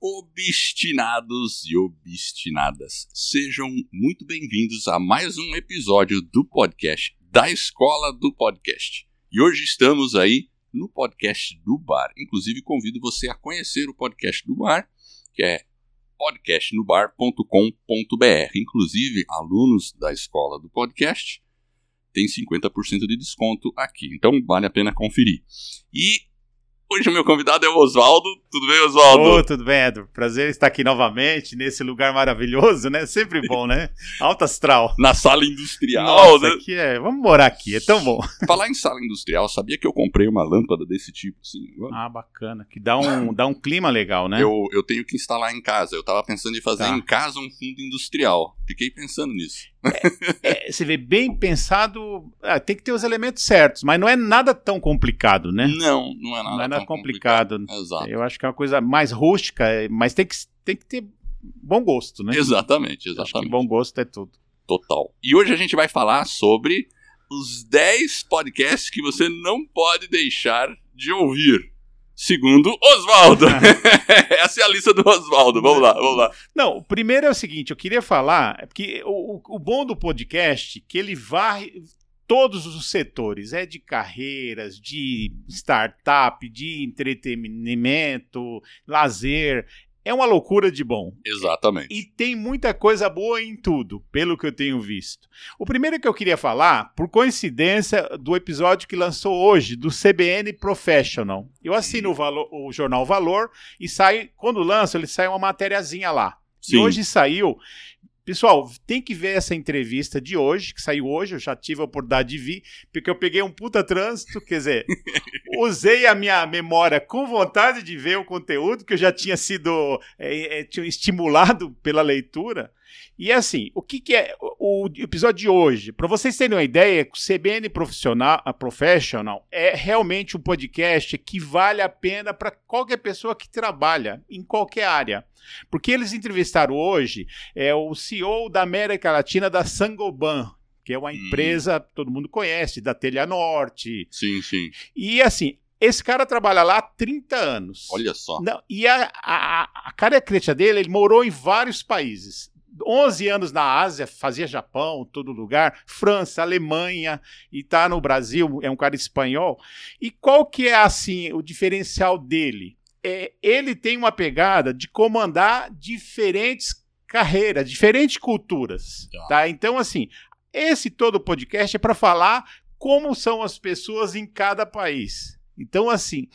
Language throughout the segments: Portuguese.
Obstinados e obstinadas, sejam muito bem-vindos a mais um episódio do podcast da Escola do Podcast. E hoje estamos aí no podcast do Bar. Inclusive, convido você a conhecer o podcast do Bar, que é podcastnobar.com.br. Inclusive, alunos da Escola do Podcast têm 50% de desconto aqui. Então, vale a pena conferir. E Hoje o meu convidado é o Oswaldo. Tudo bem, Oswaldo? Oh, tudo bem, Edro. Prazer estar aqui novamente nesse lugar maravilhoso, né? Sempre bom, né? Alta astral. Na sala industrial, Nossa, né? aqui é... Vamos morar aqui, é tão bom. Falar em sala industrial, sabia que eu comprei uma lâmpada desse tipo, assim? Ah, bacana. Que dá um, dá um clima legal, né? Eu, eu tenho que instalar em casa. Eu tava pensando em fazer Tá. em casa um fundo industrial. Fiquei pensando nisso. É, você vê bem pensado, ah, tem que ter os elementos certos, mas não é nada tão complicado, né? Não, não é nada, não é nada tão complicado. Exato. Eu acho que é uma coisa mais rústica, mas tem que, tem que ter bom gosto, né? Exatamente, Acho que exatamente. bom gosto é tudo. Total. E hoje a gente vai falar sobre os 10 podcasts que você não pode deixar de ouvir. Segundo Oswaldo. Essa é a lista do Oswaldo. Vamos lá, vamos lá. Não, o primeiro é o seguinte, eu queria falar, porque o, o- o bom do podcast é que ele varre todos os setores, é de carreiras, de startup, de entretenimento, lazer, é uma loucura de bom. Exatamente. E tem muita coisa boa em tudo, pelo que eu tenho visto. O primeiro que eu queria falar, por coincidência, do episódio que lançou hoje, do CBN Professional. Eu assino o, Valo- o jornal Valor e sai, quando lança, ele sai uma matériazinha lá. Sim. E hoje saiu. Pessoal, tem que ver essa entrevista de hoje, que saiu hoje, eu já tive a oportunidade de vir, porque eu peguei um puta trânsito, quer dizer, usei a minha memória com vontade de ver o conteúdo, que eu já tinha sido é, é, estimulado pela leitura. E assim, o que, que é o, o episódio de hoje? Para vocês terem uma ideia, o CBN Profissional, a Professional é realmente um podcast que vale a pena para qualquer pessoa que trabalha em qualquer área. Porque eles entrevistaram hoje é, o CEO da América Latina da Sangoban, que é uma Hum. empresa que todo mundo conhece, da Telha Norte. Sim, sim. E assim, esse cara trabalha lá há 30 anos. Olha só. Não, e a, a, a característica dele, ele morou em vários países. 11 anos na Ásia, fazia Japão, todo lugar, França, Alemanha, e tá no Brasil, é um cara espanhol. E qual que é, assim, o diferencial dele? É, ele tem uma pegada de comandar diferentes carreiras, diferentes culturas, Tá. tá? Então, assim, esse todo podcast é para falar como são as pessoas em cada país. Então, assim,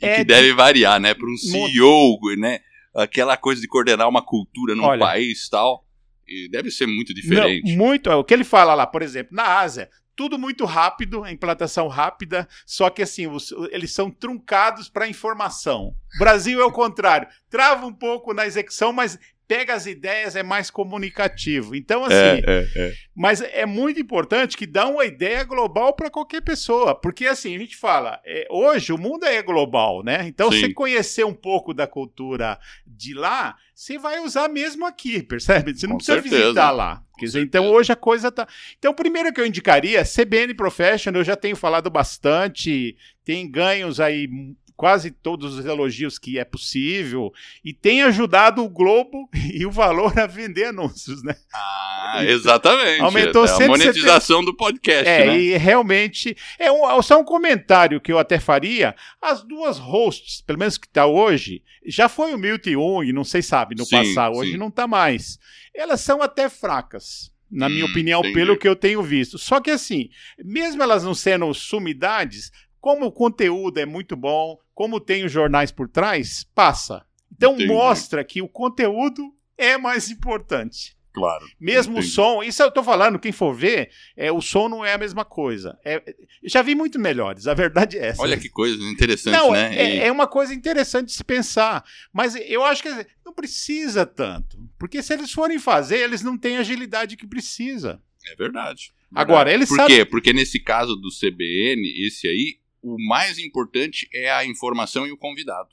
E é que de- deve variar, né? Para um CEO, né? Aquela coisa de coordenar uma cultura num Olha. país e tal. E deve ser muito diferente. Não, muito. é O que ele fala lá, por exemplo, na Ásia, tudo muito rápido, a implantação rápida, só que assim, os- eles são truncados para informação. Brasil é o contrário, trava um pouco na execução, mas pega as ideias, é mais comunicativo. Então, assim, é, é, é. mas é muito importante que dá uma ideia global para qualquer pessoa, porque assim, a gente fala, é, hoje o mundo é global, né? Então, Sim. você conhecer um pouco da cultura de lá, você vai usar mesmo aqui, percebe? Você não Com precisa certeza. visitar lá. Quer dizer, então hoje a coisa tá. Então, o primeiro que eu indicaria, CBN Professional, eu já tenho falado bastante, tem ganhos aí. Quase todos os elogios que é possível, e tem ajudado o Globo e o Valor a vender anúncios, né? Ah, exatamente. Aumentou é a 170. monetização do podcast, É, né? e realmente. É um, só um comentário que eu até faria. As duas hosts, pelo menos que está hoje, já foi o Milton Jung, não sei sabe, no Sim, passado, hoje sim. não está mais. Elas são até fracas. Na minha Hum, opinião, entendi. pelo que eu tenho visto. Só que assim, mesmo elas não sendo sumidades, como o conteúdo é muito bom, como tem os jornais por trás, passa. Então Entendi. mostra que o conteúdo é mais importante. Claro. Mesmo Entendi. o som, isso eu tô falando, quem for ver, é, o som não é a mesma coisa. É, já vi muito melhores, a verdade é essa. Olha que coisa interessante, não, né? é, E- é uma coisa interessante de se pensar. Mas eu acho que não precisa tanto. Porque se eles forem fazer, eles não têm a agilidade que precisa. É verdade. Agora, Verdade. eles Por sabem- quê? Porque nesse caso do CBN, esse aí, o mais importante é a informação e o convidado.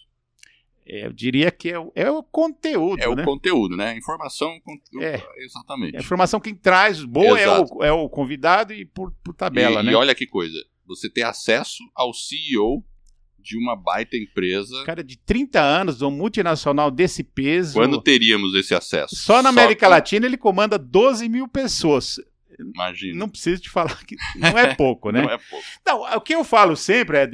É, eu diria que é, o- é o conteúdo, É né? o conteúdo, né? Informação, conteúdo. É. Exatamente. É a informação quem traz, boa é o, é o convidado e por, por tabela, e, né? e olha que coisa, você ter acesso ao CEO de uma baita empresa. Cara, de 30 anos, um multinacional desse peso. Quando teríamos esse acesso? Só na América Latina ele comanda 12 mil pessoas. Imagina. Não preciso te falar que não é pouco, né? Não é pouco. Não, o que eu falo sempre é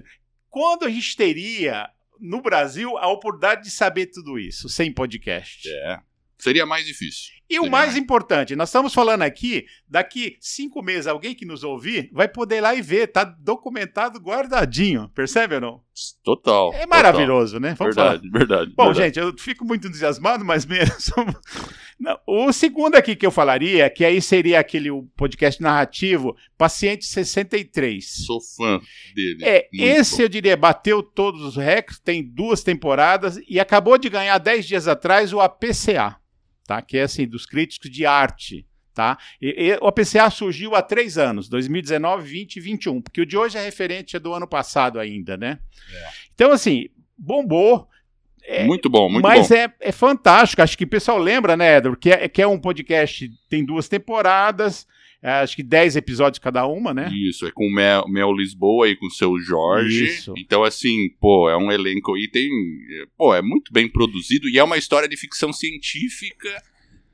quando a gente teria no Brasil a oportunidade de saber tudo isso sem podcast. É. Seria mais difícil. E o mais importante, nós estamos falando aqui, daqui cinco meses, alguém que nos ouvir vai poder ir lá e ver, tá documentado, guardadinho, percebe ou não? Total. É maravilhoso, total. né? Vamos verdade, falar. verdade. Bom, verdade. gente, eu fico muito entusiasmado, mas menos. Não, o segundo aqui que eu falaria, que aí seria aquele podcast narrativo, Paciente 63. Sou fã dele. É, Muito esse bom. eu diria bateu todos os recordes, tem duas temporadas e acabou de ganhar 10 dias atrás o APCA, tá? Que é assim, dos críticos de arte, tá? E, e o APCA surgiu há três anos, 2019, 20 e 21, porque o de hoje é referente do ano passado ainda, né? Então, assim, bombou. É, muito bom, muito mas bom. É, é fantástico. Acho que o pessoal lembra, né, Edward, que é, que é um podcast, tem duas temporadas, é, acho que 10 episódios cada uma, né? Isso, é com o Mel, Mel Lisboa e com o seu Jorge. Isso. Então, assim, pô, é um elenco e tem. Pô, é muito bem produzido e é uma história de ficção científica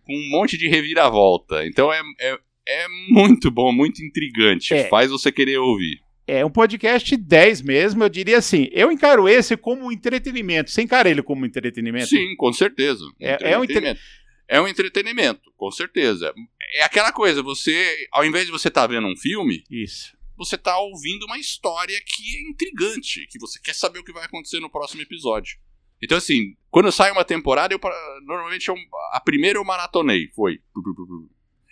com um monte de reviravolta. Então é, é, é muito bom, muito intrigante. É. Faz você querer ouvir. É um podcast 10 mesmo, eu diria assim. Eu encaro esse como um entretenimento. Você encara ele como um entretenimento? Sim, com certeza. É- é um entre- Entretenimento. É um entretenimento, com certeza. É aquela coisa, você, ao invés de você estar vendo um filme, Isso. você tá ouvindo uma história que é intrigante, que você quer saber o que vai acontecer no próximo episódio. Então, assim, quando sai uma temporada, eu normalmente eu- a primeira eu maratonei, foi.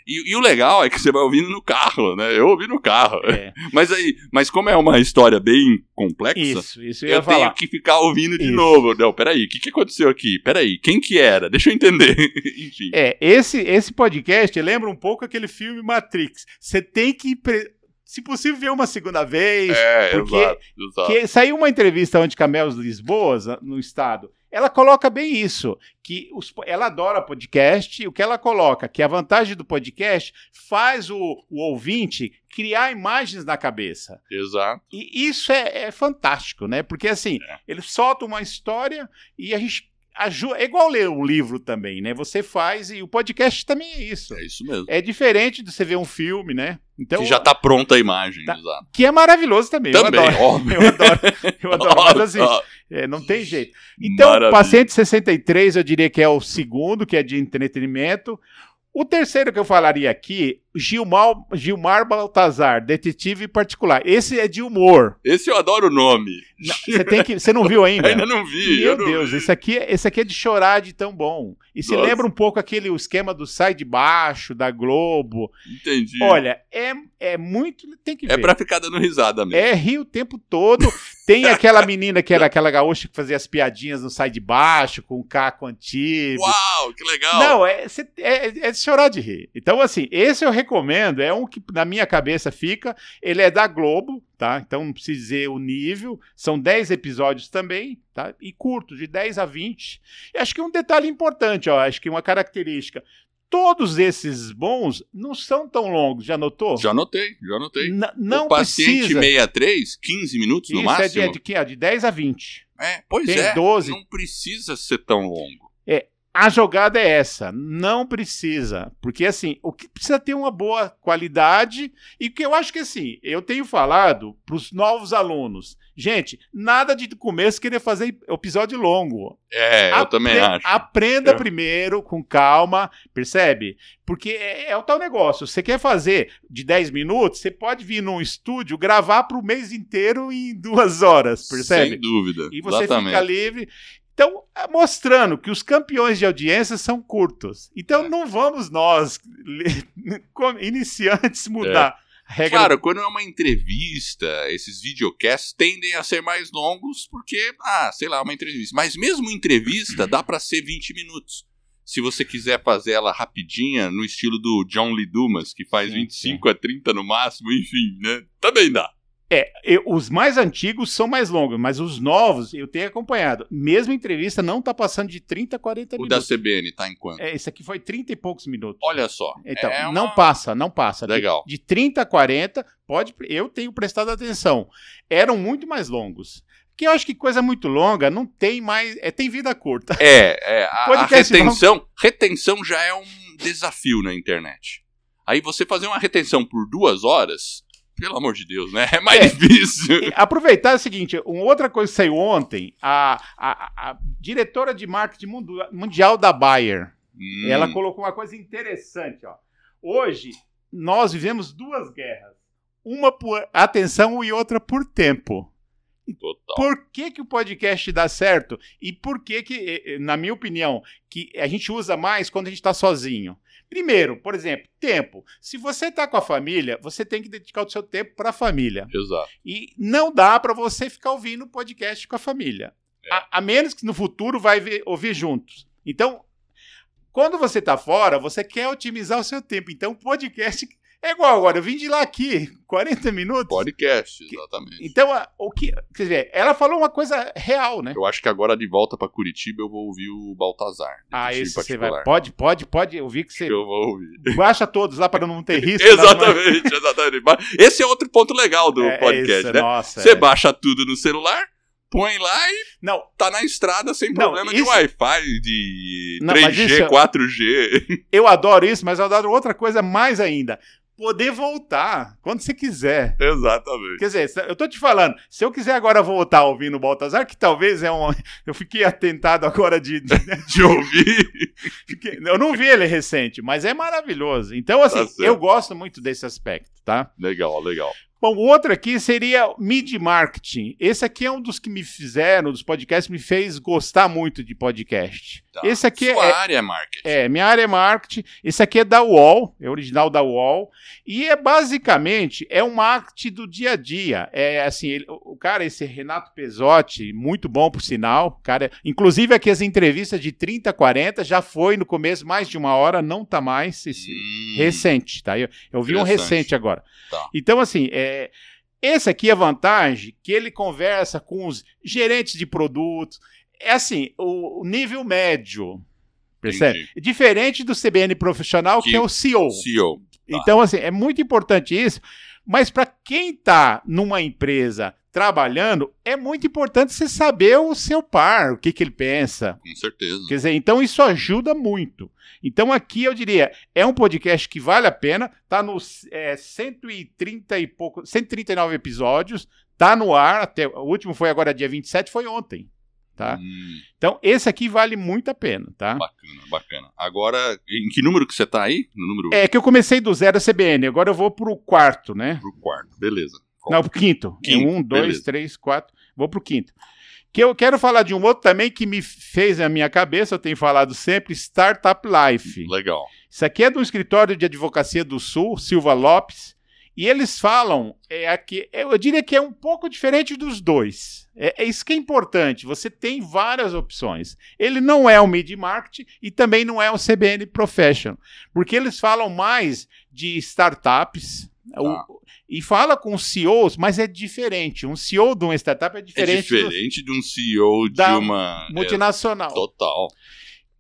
E, e o legal é que você vai ouvindo no carro, né? Eu ouvi no carro. É. Mas aí, mas como é uma história bem complexa, Isso, isso eu eu tenho que ficar ouvindo de Isso. novo. Não, peraí, o que, que aconteceu aqui? Peraí, quem que era? Deixa eu entender. Enfim. É, esse, esse podcast lembra um pouco aquele filme Matrix. Você tem que, pre- se possível, ver uma segunda vez. É, porque- exato, exato. Saiu uma entrevista onde Camel Lisboa, no estado, ela coloca bem isso, que os- ela adora podcast, e o que ela coloca, que a vantagem do podcast faz o, o ouvinte criar imagens na cabeça. Exato. E isso é, é fantástico, né? Porque assim, É. ele solta uma história e a gente ajuda. É igual ler um livro também, né? Você faz e o podcast também é isso. É isso mesmo. É diferente de você ver um filme, né? Então, que já tá pronta a imagem, Tá. exato. que é maravilhoso também. Também, eu adoro. óbvio. Eu adoro. Eu adoro. Mas assim, Ó, é, não tem jeito. Então, Maravilha. Paciente 63, eu diria que é o segundo, que é de entretenimento. O terceiro que eu falaria aqui, Gilmar, Gilmar Baltazar, detetive particular. Esse é de humor. Esse eu adoro o nome. Você tem que, você não viu ainda? Ainda não vi. Meu eu não Deus, vi. esse aqui, é- esse aqui é de chorar de tão bom. E se lembra um pouco aquele o esquema do Sai de Baixo, da Globo. Entendi. Olha, é, é muito. Tem que ver. é pra ficar dando risada mesmo. É rir o tempo todo. Tem aquela menina que era aquela gaúcha que fazia as piadinhas no Sai de Baixo, com o Caco Antibes. Uau, que legal. Não, é, é, é de chorar de rir. Então, assim, esse eu recomendo. É um que na minha cabeça fica. Ele é da Globo, tá? Então não precisa dizer o nível. São 10 episódios também, tá? E curtos, de 10 a 20. E acho que um detalhe importante, ó. Acho que uma característica. Todos esses bons não são tão longos, já notou? Já anotei, já anotei. N- não o paciente precisa. 63, 15 minutos no Isso é de, máximo. é de, quê? de 10 a 20. É, pois tem é. 12. Não precisa ser tão longo. A jogada é essa, não precisa, porque assim, o que precisa ter uma boa qualidade e que eu acho que assim, eu tenho falado para os novos alunos, gente, nada de começo querer fazer episódio longo. É, eu Apre- também acho. Aprenda É. primeiro, com calma, percebe? Porque é, é o tal negócio. Você quer fazer de 10 minutos, você pode vir num estúdio, gravar para o mês inteiro em duas horas, percebe? Sem dúvida. E você Exatamente. fica livre. Então, é mostrando que os campeões de audiência são curtos. É. Então, não vamos nós, iniciantes, mudar a regra. Claro, quando é uma entrevista, esses videocasts tendem a ser mais longos porque, ah, sei lá, uma entrevista. Mas mesmo entrevista dá pra ser 20 minutos. Se você quiser fazer ela rapidinha, no estilo do John Lee Dumas, que faz Sim, 25 a 30 no máximo, enfim, né? Também dá. É, eu- os mais antigos são mais longos, mas os novos eu tenho acompanhado. Mesmo entrevista não tá passando de 30 a 40 O da minutos. CBN tá em quanto? É, esse aqui foi 30 e poucos minutos. Olha só. Então, é uma- não passa, não passa. De- Legal. De, 30 a 40, pode, eu tenho prestado atenção. Eram muito mais longos. Porque eu acho que coisa muito longa não tem mais. É, tem vida curta. É, é a, a retenção, retenção já é um desafio na internet. Aí você fazer uma retenção por duas horas, pelo amor de Deus, né? É mais É. difícil. Aproveitar é o seguinte: uma outra coisa que saiu ontem, a, a, a diretora de marketing mundial da Bayer, Hum, ela colocou uma coisa interessante. Ó. Hoje, nós vivemos duas guerras. Uma por atenção e outra por tempo. Total. Por que, que o podcast dá certo? E por que, que, na minha opinião, que a gente usa mais quando a gente está sozinho? Primeiro, por exemplo, tempo. Se você está com a família, você tem que dedicar o seu tempo para a família. Exato. E não dá para você ficar ouvindo podcast com a família. É. A, a menos que no futuro vai ver- ouvir juntos. Então, quando você está fora, você quer otimizar o seu tempo. Então, podcast é igual agora. Eu vim de lá aqui, 40 minutos. Podcast, exatamente. Então, a- o que. Quer dizer, ela falou uma coisa real, né? Eu acho que agora de volta pra Curitiba eu vou ouvir o Baltazar. Ah, esse você vai. Pode, pode, pode ouvir que você Eu vou ouvir. baixa todos lá para não ter risco. exatamente, exatamente. Esse é outro ponto legal do É, podcast, isso, né? Nossa, Você é. baixa tudo no celular, põe lá e Não, tá na estrada sem Não, problema de isso- Wi-Fi, de Não, mas 3G, isso- 4G. eu adoro isso, mas eu adoro outra coisa mais ainda. Poder voltar quando você quiser. Exatamente. Quer dizer, eu tô te falando, se eu quiser agora voltar ouvindo o Baltazar, que talvez é um. Eu fiquei atentado agora de. De ouvir. Eu não vi ele recente, mas é maravilhoso. Então, assim, Tá eu gosto muito desse aspecto, tá? legal, legal. Bom, o outro aqui seria Mid Marketing. Esse aqui é um dos que me fizeram, dos podcasts, me fez gostar muito de podcast. Tá. Esse aqui Sua é, área é marketing. é, minha área é marketing. Esse aqui é da UOL, é original da UOL. E é basicamente é um marketing do dia a dia. É assim, ele- o o cara, esse Renato Pesotti, muito bom por sinal. Cara, inclusive aqui as entrevistas de 30, 40, já foi no começo mais de uma hora, não tá mais. Esse, Hum, recente, tá? Eu, eu vi um recente agora. Tá. Então, assim, é, esse aqui é a vantagem que ele conversa com os gerentes de produtos. É assim, o, o nível médio. Percebe? Entendi. Diferente do CBN profissional, que, Que- é o CEO. CEO. Tá. Então, assim, é muito importante isso. Mas para quem está numa empresa trabalhando, é muito importante você saber o seu par, o que, que ele pensa, Com certeza. Quer dizer, então isso ajuda muito. Então aqui eu diria, é um podcast que vale a pena, tá nos é, 130 e pouco, 139 episódios, tá no ar, até o último foi agora dia 27, foi ontem, tá? Hum, Então esse aqui vale muito a pena, tá? bacana, bacana. Agora, em que número que você tá aí? No número É que eu comecei do zero a CBN, agora eu vou pro quarto, né? pro quarto. Beleza. Não, pro quinto. Quinto, É um, dois, beleza. três, quatro. Vou pro quinto. Que eu quero falar de um outro também que me fez a minha cabeça, eu tenho falado sempre, Startup Life. Legal. Isso aqui é do escritório de advocacia do Sul, Silva Lopes, e eles falam, é aqui, eu diria que é um pouco diferente dos dois. É, é isso que é importante. Você tem várias opções. Ele não é um mid market e também não é um CBN Professional, porque eles falam mais de startups. O- e fala com CEOs, mas é diferente. Um CEO de uma startup é É diferente, do diferente de um CEO de uma. multinacional. é, total.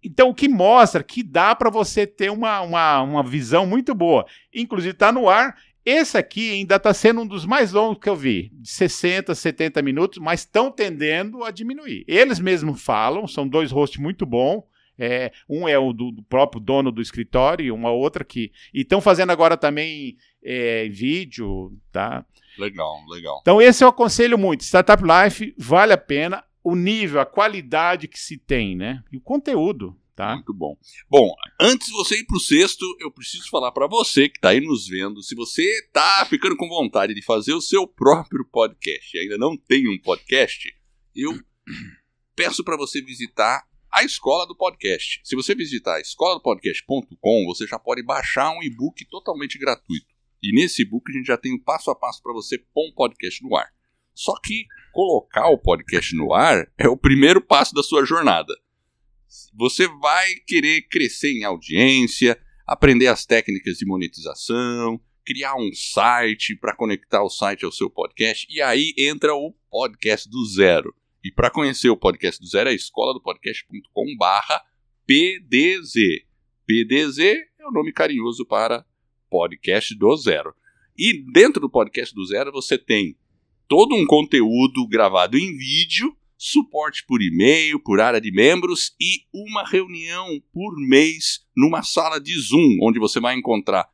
Então, o que mostra que dá para você ter uma, uma, uma visão muito boa. Inclusive, está no ar. Esse aqui ainda está sendo um dos mais longos que eu vi, de 60, 70 minutos, mas estão tendendo a diminuir. Eles mesmos falam, são dois hosts muito bons. É, um é o do, do próprio dono do escritório e uma outra que. E estão fazendo agora também é, vídeo, tá? Legal, legal. Então, esse eu aconselho muito. Startup Life vale a pena o nível, a qualidade que se tem, né? E o conteúdo, tá? Muito bom. Bom, antes de você ir pro sexto, eu preciso falar pra você que tá aí nos vendo, se você tá ficando com vontade de fazer o seu próprio podcast e ainda não tem um podcast, eu peço pra você visitar a Escola do Podcast. Se você visitar escoladopodcast.com, você já pode baixar um e-book totalmente gratuito. E nesse e-book a gente já tem um passo a passo para você pôr um podcast no ar. Só que colocar o podcast no ar é o primeiro passo da sua jornada. Você vai querer crescer em audiência, aprender as técnicas de monetização, criar um site para conectar o site ao seu podcast, e aí entra o podcast do zero. E para conhecer o podcast do zero é escoladopodcast.com barra PDZ. PDZ é o nome carinhoso para podcast do zero. E dentro do podcast do zero você tem todo um conteúdo gravado em vídeo, suporte por e-mail, por área de membros e uma reunião por mês numa sala de Zoom, onde você vai encontrar,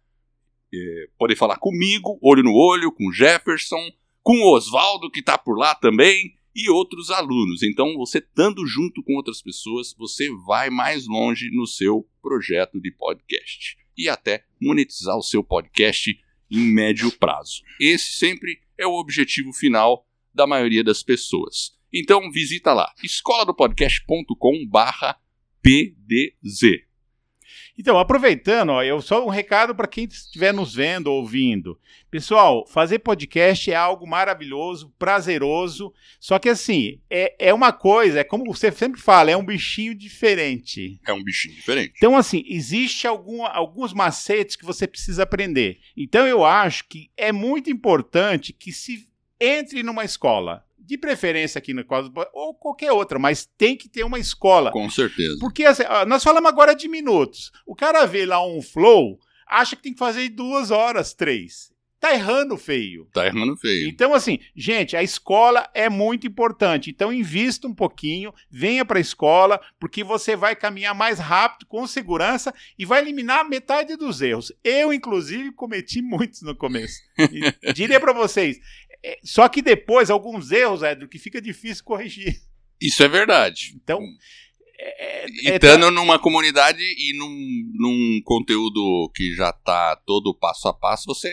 é, poder falar comigo, olho no olho, com Jefferson, com Oswaldo, que está por lá também, e outros alunos. Então, você estando junto com outras pessoas, você vai mais longe no seu projeto de podcast e até monetizar o seu podcast em médio prazo. Esse sempre é o objetivo final da maioria das pessoas. Então visita lá escoladopodcast.com/pdz. Então, aproveitando, ó, eu só um recado para quem estiver nos vendo, ouvindo. Pessoal, fazer podcast é algo maravilhoso, prazeroso, só que assim, é, é uma coisa, é como você sempre fala, é um bichinho diferente. É um bichinho diferente. Então, assim, existe algum, alguns macetes que você precisa aprender. Então, eu acho que é muito importante que se entre numa escola, de preferência aqui no quadro, ou qualquer outra, mas tem que ter uma escola. Com certeza. Porque assim, nós falamos agora de minutos. O cara vê lá um flow, acha que tem que fazer duas horas, três. Tá errando feio. Tá errando feio. Então, assim, gente, a escola é muito importante. Então, invista um pouquinho, venha para a escola, porque você vai caminhar mais rápido, com segurança e vai eliminar metade dos erros. Eu, inclusive, cometi muitos no começo. E diria para vocês, só que depois, alguns erros, Edro, que fica difícil corrigir. Isso é verdade. Então. É, é, e estando é, numa comunidade e num, num conteúdo que já tá todo passo a passo, você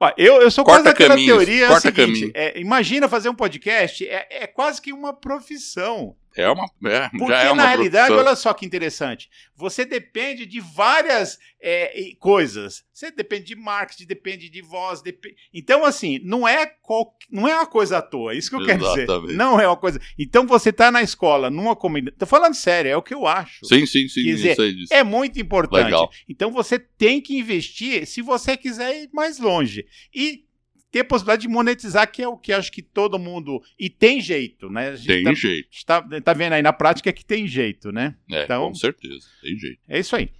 Ó, eu, eu sou corta quase daquela caminhos, teoria corta é seguinte, é, imagina fazer um podcast, é, é quase que uma profissão. É uma. É, Porque, já é uma na realidade, profissão. olha só que interessante. Você depende de várias é, coisas. Você depende de marketing, depende de voz. depe- Então, assim, não é, qual- não é uma coisa à toa. É isso que eu quero dizer. Exatamente. Não é uma coisa. Então, você tá na escola, numa comunidade. Tô falando sério, é o que eu acho. Sim, sim, sim. Quer dizer. É muito importante. Legal. Então você tem que investir se você quiser ir mais longe. E ter a possibilidade de monetizar, que é o que acho que todo mundo. E tem jeito, né? Tem tá, jeito. a gente tá, tá vendo aí na prática que tem jeito, né? É, Então- com certeza. Tem jeito. É isso aí.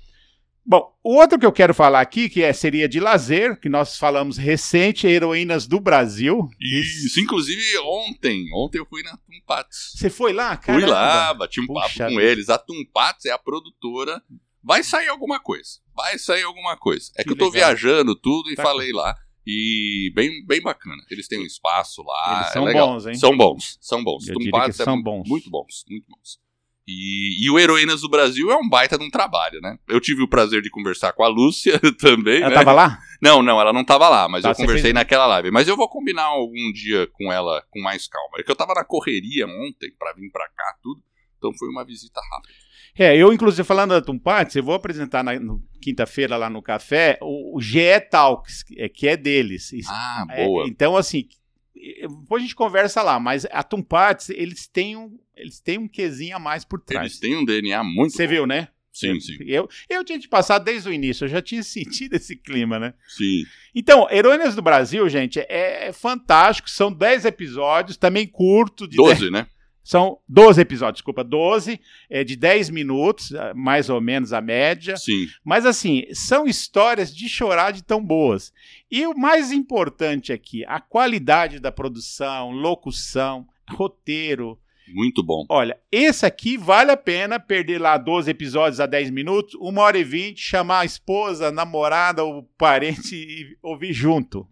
Bom, o outro que eu quero falar aqui, que é, seria de lazer, que nós falamos recente, Heroínas do Brasil. Isso, inclusive ontem. Ontem eu fui na Tumpats. Você foi lá, cara? Fui lá, bati um Puxa papo com eles. A Tumpats é a produtora. Vai sair alguma coisa. Vai sair alguma coisa. É que, Que eu tô legal. viajando tudo e Tá. falei lá. E bem, bem bacana. Eles têm um espaço lá. Eles é são legal. bons, hein? São bons, são bons. Eu diria é são mu- bons. muito bons, muito bons. E, e o Heroínas do Brasil é um baita de um trabalho, né? Eu tive o prazer de conversar com a Lúcia também, Ela né? tava lá? Não, não, ela não tava lá, mas Tá, eu conversei fez- naquela live. Mas eu vou combinar algum dia com ela com mais calma. É que eu tava na correria ontem pra vir pra cá, tudo. Então foi uma visita rápida. É, eu, inclusive, falando da Tumpates, eu vou apresentar na quinta-feira lá no café o, o GE Talks, que é, que é deles. Ah, é, boa. então, assim, depois a gente conversa lá, mas a Tumpates, eles têm um, eles têm um quezinho a mais por trás. Eles têm um DNA muito Você bom. viu, né? Sim, sim, Eu, eu tinha te passado desde o início, eu já tinha sentido esse clima, né? sim. Então, Heroínas do Brasil, gente, é, é fantástico. São 10 episódios, também curto. De 12, né? São 12 episódios, desculpa, 12, é de 10 minutos, mais ou menos a média. Sim. Mas assim, são histórias de chorar de tão boas. E o mais importante aqui, a qualidade da produção, locução, roteiro. Muito bom. Olha, esse aqui vale a pena perder lá 12 episódios a 10 minutos, 1 hora e 20, chamar a esposa, a namorada ou parente e ouvir junto.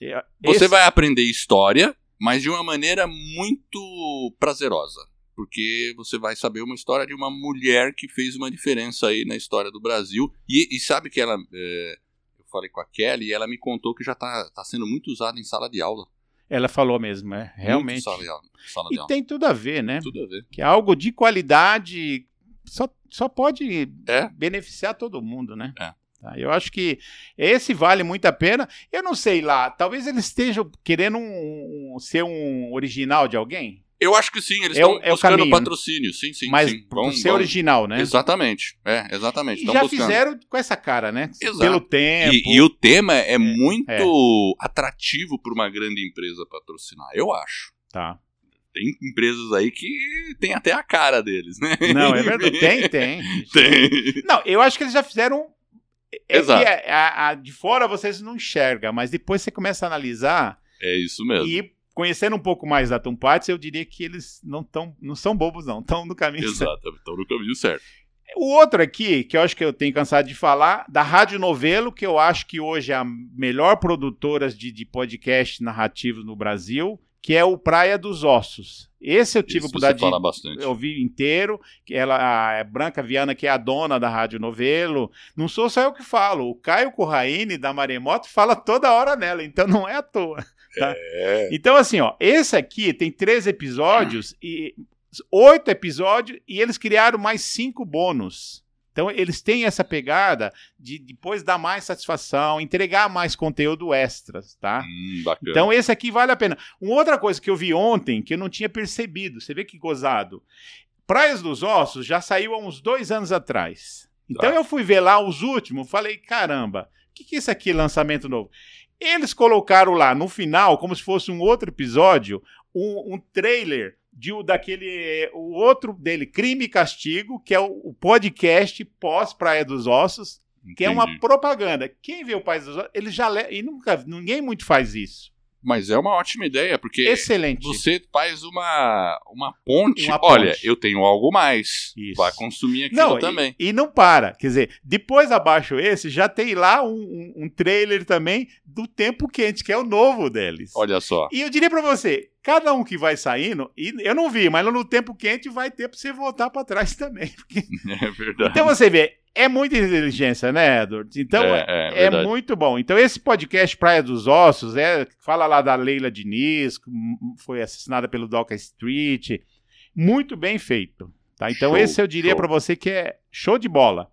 É, Você Esse- vai aprender história, mas de uma maneira muito prazerosa. Porque você vai saber uma história de uma mulher que fez uma diferença aí na história do Brasil. E, e sabe que ela. é, eu falei com a Kelly e ela me contou que já está tá sendo muito usada em sala de aula. Ela falou mesmo, é, realmente. Sala de aula. Sala de E aula. tem tudo a ver, né? Tudo a ver. Que é algo de qualidade só, só pode É. beneficiar todo mundo, né? É. Tá, Eu acho que esse vale muito a pena. Eu não sei lá, talvez eles estejam querendo um- um- ser um original de alguém, Eu acho que sim, eles É estão é o buscando patrocínio. Sim, sim, mas sim. Vão- ser vão- original, né? Exatamente. É, exatamente. E já buscando. fizeram com essa cara, né? Exato. Pelo tempo. E, e o tema é, muito é. atrativo para uma grande empresa patrocinar, eu acho. Tá. Tem empresas aí que tem até a cara deles, né? Não, é verdade. Tem, tem. Tem. Não, eu acho que eles já fizeram. É Exato. que a- a- de fora vocês não enxergam, mas depois você começa a analisar É isso mesmo. e conhecendo um pouco mais da Tom Parts, eu diria que eles não, tão, não são bobos, não. Estão no caminho certo. Exato, estão no caminho certo. O outro aqui, que eu acho que eu tenho cansado de falar, da Rádio Novelo, que eu acho que hoje é a melhor produtora de, de podcast narrativos no Brasil, que é o Praia dos Ossos. Esse eu tive Isso oportunidade de bastante. ouvir inteiro. Ela, a é Branca Viana, que é a dona da Rádio Novelo. Não sou só eu que falo. O Caio Corraine, da Maremoto, fala toda hora nela, então não é à toa. Tá? É. Então, assim, ó, esse aqui tem três episódios e oito episódios e eles criaram mais cinco bônus. Então, eles têm essa pegada de depois dar mais satisfação, entregar mais conteúdo extras, tá? Hum. Então, esse aqui vale a pena. Uma outra coisa que eu vi ontem, que eu não tinha percebido, você vê que gozado. Praias dos Ossos já saiu há uns dois anos atrás. Então, Tá. eu fui ver lá os últimos, falei, caramba, o que, que é isso aqui, lançamento novo? Eles colocaram lá no final, como se fosse um outro episódio, um, um trailer de, o- daquele. O outro dele, Crime e Castigo, que é o, o podcast pós-Praia dos Ossos, que é uma Entendi. propaganda. Quem vê o Praia dos Ossos, ele já le... E nunca, ninguém muito faz isso. Mas é uma ótima ideia, porque Excelente. você faz uma, uma ponte. Uma Olha, ponte. eu tenho algo mais. Isso. Vai consumir aquilo Não, também. E, e não para. Quer dizer, depois abaixo esse, já tem lá um, um- um trailer também do Tempo Quente, que é o novo deles. Olha só. E eu diria pra você, cada um que vai saindo, e eu não vi, mas no tempo quente vai ter pra você voltar pra trás também. porque- É verdade. Então você vê, é muita inteligência, né, Edward? Então É, é, é é verdade. muito bom. Então esse podcast Praia dos Ossos, é, fala lá da Leila Diniz, que foi assassinada pelo Doca Street, muito bem feito. Tá? Então Show, esse eu diria pra você que é show de bola.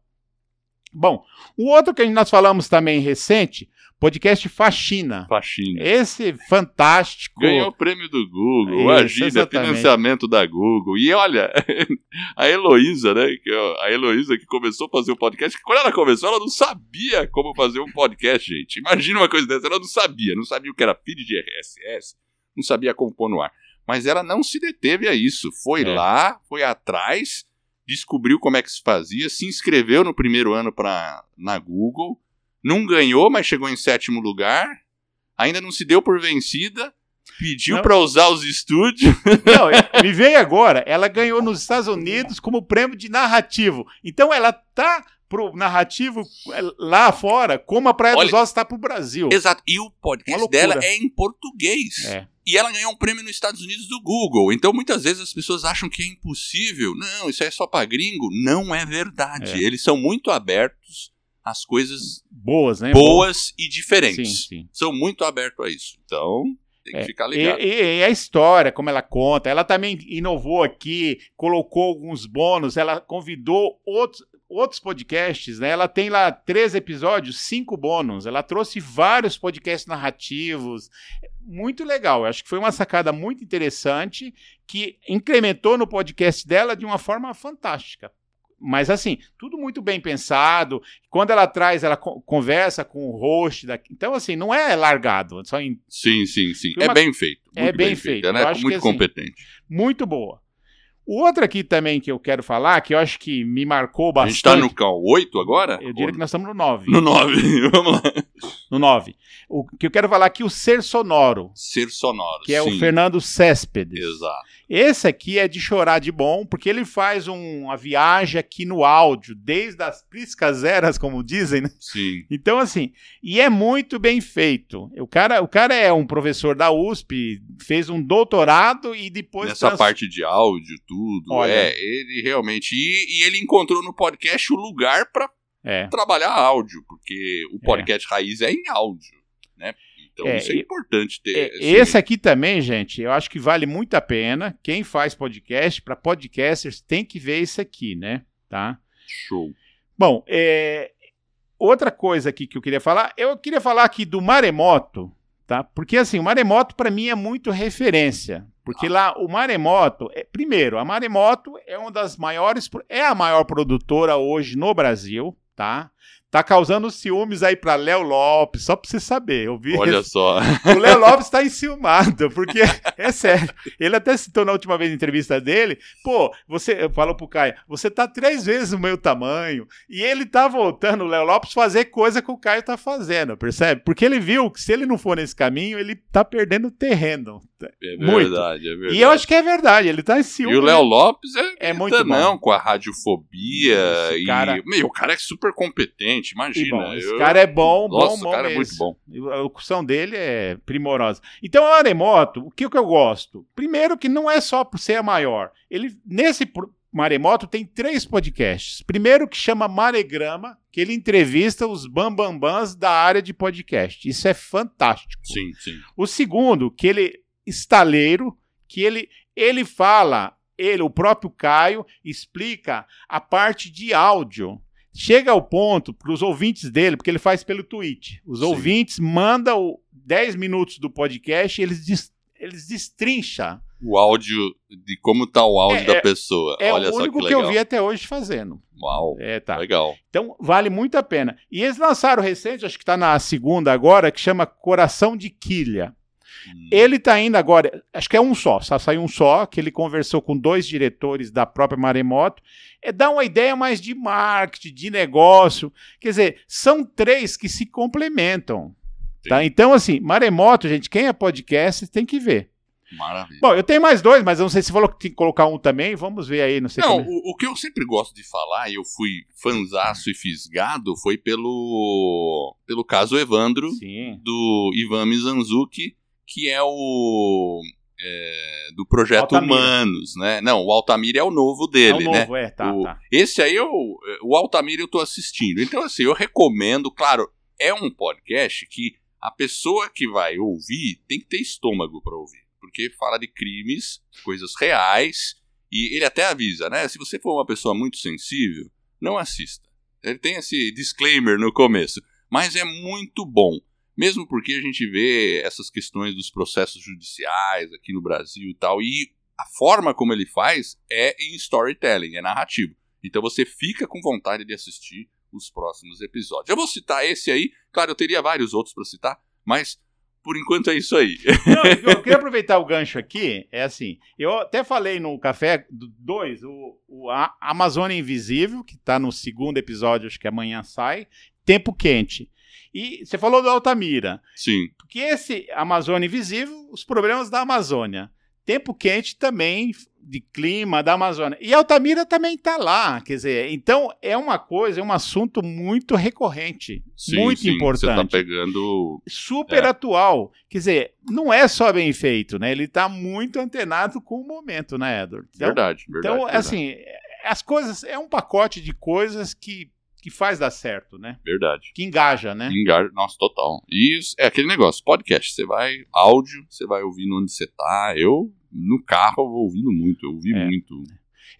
Bom, o outro que nós falamos também recente, podcast Faxina. Faxina. Esse fantástico. Ganhou o prêmio do Google, Isso, Agida, exatamente. financiamento da Google. E olha, a Heloísa, né? é A Heloísa que começou a fazer o podcast, que quando ela começou, ela não sabia como fazer um podcast, gente. Imagina uma coisa dessa, ela não sabia, não sabia o que era feed de RSS, não sabia como pôr no ar. Mas ela não se deteve a isso. Foi É. lá, foi atrás, descobriu como é que se fazia, se inscreveu no primeiro ano pra, na Google, não ganhou, mas chegou em sétimo lugar, ainda não se deu por vencida, pediu pra usar os estúdios. Não, me veio agora, ela ganhou nos Estados Unidos como prêmio de narrativo. Então ela tá pro narrativo é, lá fora, como a Praia dos Olha- Ossos está pro Brasil. Exato. E o podcast dela é em português. É. E ela ganhou um prêmio nos Estados Unidos do Google. Então muitas vezes as pessoas acham que é impossível. Não, isso é só pra gringo. Não é verdade. É. Eles são muito abertos às coisas Boas, né? boas e Sim, diferentes. sim. São muito abertos a isso. Então, tem que É, ficar E, ligado. e- e a história, como ela conta, ela também inovou aqui, colocou alguns bônus, ela convidou outros, outros podcasts, né? Ela tem lá três episódios, cinco bônus. Ela trouxe vários podcasts narrativos. Muito legal. Eu acho que foi uma sacada muito interessante que incrementou no podcast dela de uma forma fantástica. Mas assim, tudo muito bem pensado. Quando ela traz, ela co- conversa com o host daqui. Então, assim, não é largado, só em Sim, sim, sim. É uma- bem feito. É muito bem feito. Ela Eu é muito que, assim, competente. muito boa. O outro aqui também que eu quero falar, que eu acho que me marcou A bastante. gente tá no cal 8 agora? Eu diria Ou que nós estamos no 9. No 9. Vamos lá. No 9. O que eu quero falar aqui, o Ser Sonoro, Ser sonoro. que é sim. o Fernando Céspedes. Exato. Esse aqui é de chorar de bom, porque ele faz um- uma viagem aqui no áudio, desde as priscas eras, como dizem, né? Sim. Então, assim, e é muito bem feito. O cara, o cara é um professor da USP, fez um doutorado e depois. Nessa trans- parte de áudio, tudo. Olha. É, ele realmente. E, e ele encontrou no podcast o lugar pra É. trabalhar áudio, porque o podcast raiz é em áudio, né? Então É, isso é importante ter. É, esse- Esse aqui também, gente, eu acho que vale muito a pena. Quem faz podcast, para podcasters, tem que ver esse aqui, né? Tá? Show. Bom, é, outra coisa aqui que eu queria falar, eu queria falar aqui do Maremoto, tá? Porque assim, o Maremoto para mim é muito referência, porque lá o Maremoto, é, primeiro, a Maremoto é uma das maiores, é a maior produtora hoje no Brasil, tá? Tá causando ciúmes aí pra Léo Lopes, só pra você saber. Eu vi Olha só. o Léo Lopes tá enciumado, porque é sério. Ele até citou na última vez na entrevista dele, pô, você falou pro Caio, você tá três vezes o meu tamanho, e ele tá voltando, o Léo Lopes, fazer coisa que o Caio tá fazendo, percebe? Porque ele viu que se ele não for nesse caminho, ele tá perdendo terreno. É Muito. verdade, é verdade. E eu acho que é verdade, ele tá em ciúme. E o Léo Lopes é, É muito não bom. com a radiofobia. E, cara- Meu, o cara é super competente, Imagina. bom, esse eu- cara é bom, bom, Nossa, bom o cara é mesmo. muito bom. A locução dele é primorosa. Então, a Maremoto, o que, que eu gosto? Primeiro que não é só por ser a maior. Ele, nesse Maremoto tem três podcasts. Primeiro que chama Maregrama, que ele entrevista os bambambãs da área de podcast. Isso é fantástico. Sim, sim. O segundo, que ele estaleiro, que ele ele fala, ele, o próprio Caio explica a parte de áudio. Chega ao ponto para os ouvintes dele, porque ele faz pelo Twitch. Os Sim. ouvintes mandam 10 minutos do podcast e eles, des, eles destrincham. O áudio, de como tá o áudio É, da é- pessoa. É Olha o único que que, eu vi até hoje fazendo. Uau, É, tá. legal. Então, vale muito a pena. E eles lançaram recente, acho que está na segunda agora, que chama Coração de Quilha. Hum, Ele tá indo agora, acho que é um só, só saiu um só, que ele conversou com dois diretores da própria Maremoto. É dar uma ideia mais de marketing, de negócio. Quer dizer, são três que se complementam. Tá? Então, assim, Maremoto, gente, quem é podcast tem que ver. Maravilha. Bom, eu tenho mais dois, mas eu não sei se falou que tem que colocar um também. Vamos ver aí, não sei Não, como é. o, o que eu sempre gosto de falar, e eu fui fanzaço e fisgado, foi pelo, pelo caso Evandro, Sim. do Ivan Mizanzuki, que é o. é, do projeto Altamira. Humanos, né? Não, o Altamira é o novo É dele, o né? novo, é, tá, o, tá. Esse aí, eu, o Altamira eu tô assistindo. Então, assim, eu recomendo, claro, é um podcast que a pessoa que vai ouvir tem que ter estômago para ouvir. Porque fala de crimes, coisas reais, e ele até avisa, né? Se você for uma pessoa muito sensível, não assista. Ele tem esse disclaimer no começo. Mas é muito bom. Mesmo porque a gente vê essas questões dos processos judiciais aqui no Brasil e tal, e a forma como ele faz é em storytelling, é narrativo. Então você fica com vontade de assistir os próximos episódios. Eu vou citar esse aí, claro, eu teria vários outros para citar, mas por enquanto é isso aí. Não, eu queria aproveitar o gancho aqui. É assim, eu até falei no Café 2, o, o Amazônia Invisível, que está no segundo episódio, acho que amanhã sai, Tempo Quente. E você falou do Altamira, Sim, porque esse Amazônia Invisível, os problemas da Amazônia. Tempo Quente também, de clima da Amazônia. E Altamira também está lá, quer dizer, então é uma coisa, é um assunto muito recorrente, sim, muito sim, importante Você tá pegando. super É. atual. Quer dizer, não é só bem feito, né? Ele tá muito antenado com o momento, né, Edward? Então, verdade, verdade. então verdade, assim, as coisas. É um pacote de coisas que, que faz dar certo, né? Verdade. Que engaja, né? Engaja, nossa, total. E isso é aquele negócio, podcast, você vai, áudio, você vai ouvindo onde você tá. Eu, no carro, eu vou ouvindo muito, eu ouvi É. muito.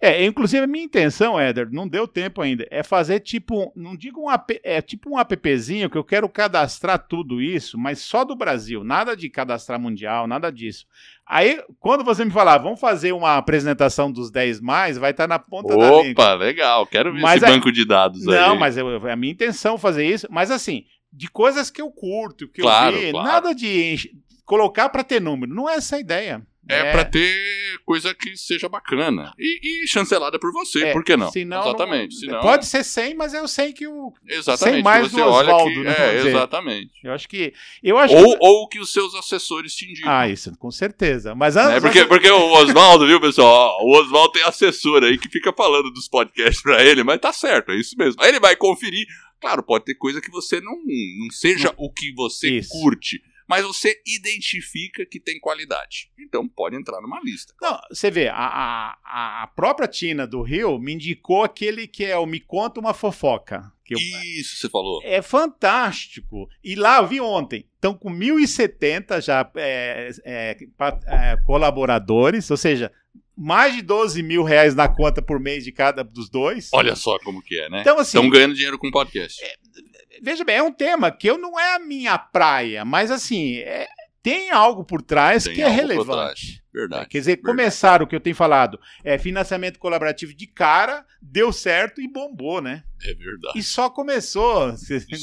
É, inclusive a minha intenção, Éder, não deu tempo ainda, é fazer tipo, não digo um app, é tipo um appzinho que eu quero cadastrar tudo isso, mas só do Brasil, nada de cadastrar mundial, nada disso. Aí, quando você me falar, vamos fazer uma apresentação dos 10 mais, vai estar na ponta da língua. Opa, legal, quero ver Mas esse banco de dados aí. Não, mas eu, é a minha intenção fazer isso, mas assim, de coisas que eu curto, que Claro, eu vi, claro. nada de enche- colocar pra ter número, não é essa a ideia. É, pra ter coisa que seja bacana. E, e chancelada por você, É, por que não? senão exatamente. não- senão, Pode ser 100, mas eu sei que o exatamente. sem mais você do olha Oswaldo, que, né, É, exatamente. eu acho que eu acho Ou, que, ou que os seus assessores te indicam. Ah, isso, com certeza. Mas né? antes porque, porque o Oswaldo, viu, pessoal? O Oswaldo tem assessor aí que fica falando dos podcasts pra ele, mas tá certo, é isso mesmo. Aí ele vai conferir. Claro, pode ter coisa que você não, não seja o que você Isso. curte, mas você identifica que tem qualidade. Então pode entrar numa lista. Não, você vê, a, a, a própria Tina do Rio me indicou aquele que é o Me Conta Uma Fofoca. Que eu- Isso você falou. É fantástico. E lá eu vi ontem, estão com 1.070 já é, é, é, colaboradores, ou seja, mais de 12 mil reais na conta por mês de cada dos dois. Olha só como que é, né? Então, assim, Estão ganhando dinheiro com podcast. Veja bem, é um tema que eu não é a minha praia, mas assim, é- tem algo por trás Tem que é relevante. Verdade. Quer dizer, verdade. começaram o que eu tenho falado, é financiamento colaborativo de cara, deu certo e bombou, né? É verdade. E só começou.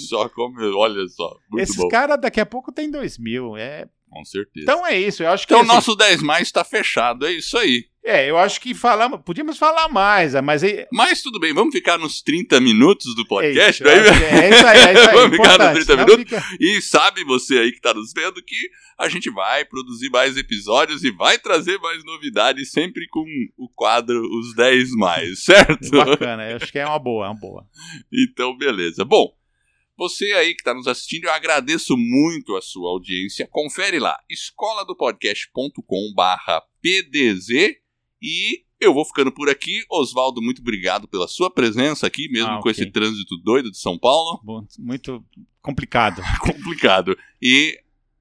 Só como. Olha só. Esses caras daqui a pouco tem dois mil. É... Com certeza. Então é isso. Eu acho que Então, o nosso 10 mais está fechado. É isso aí. É, eu acho que falamos, podíamos falar mais, mas aí, Mas tudo bem, vamos ficar nos 30 minutos do é podcast. isso, eu acho que é, é isso aí, é isso aí. Vamos ficar nos importante, 30 não minutos? fica- E sabe você aí que está nos vendo que a gente vai produzir mais episódios e vai trazer mais novidades, sempre com o quadro Os 10 Mais, certo? Bacana, eu acho que é uma boa, é uma boa. Então, beleza. Bom, você aí que está nos assistindo, eu agradeço muito a sua audiência. Confere lá, escoladopodcast.com pdz e eu vou ficando por aqui. Oswaldo, muito obrigado pela sua presença aqui, mesmo Ah, com ok. esse trânsito doido de São Paulo. Bom, muito complicado. Complicado. E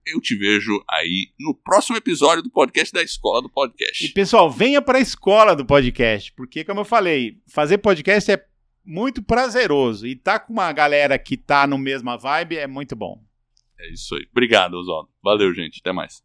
eu te vejo aí no próximo episódio do podcast da Escola do E Podcast. pessoal, venha para a escola do podcast, porque como eu falei, fazer podcast é muito prazeroso e tá com uma galera que tá no mesma vibe é muito bom. É isso aí. Obrigado, Oswaldo. Valeu, gente. Até mais.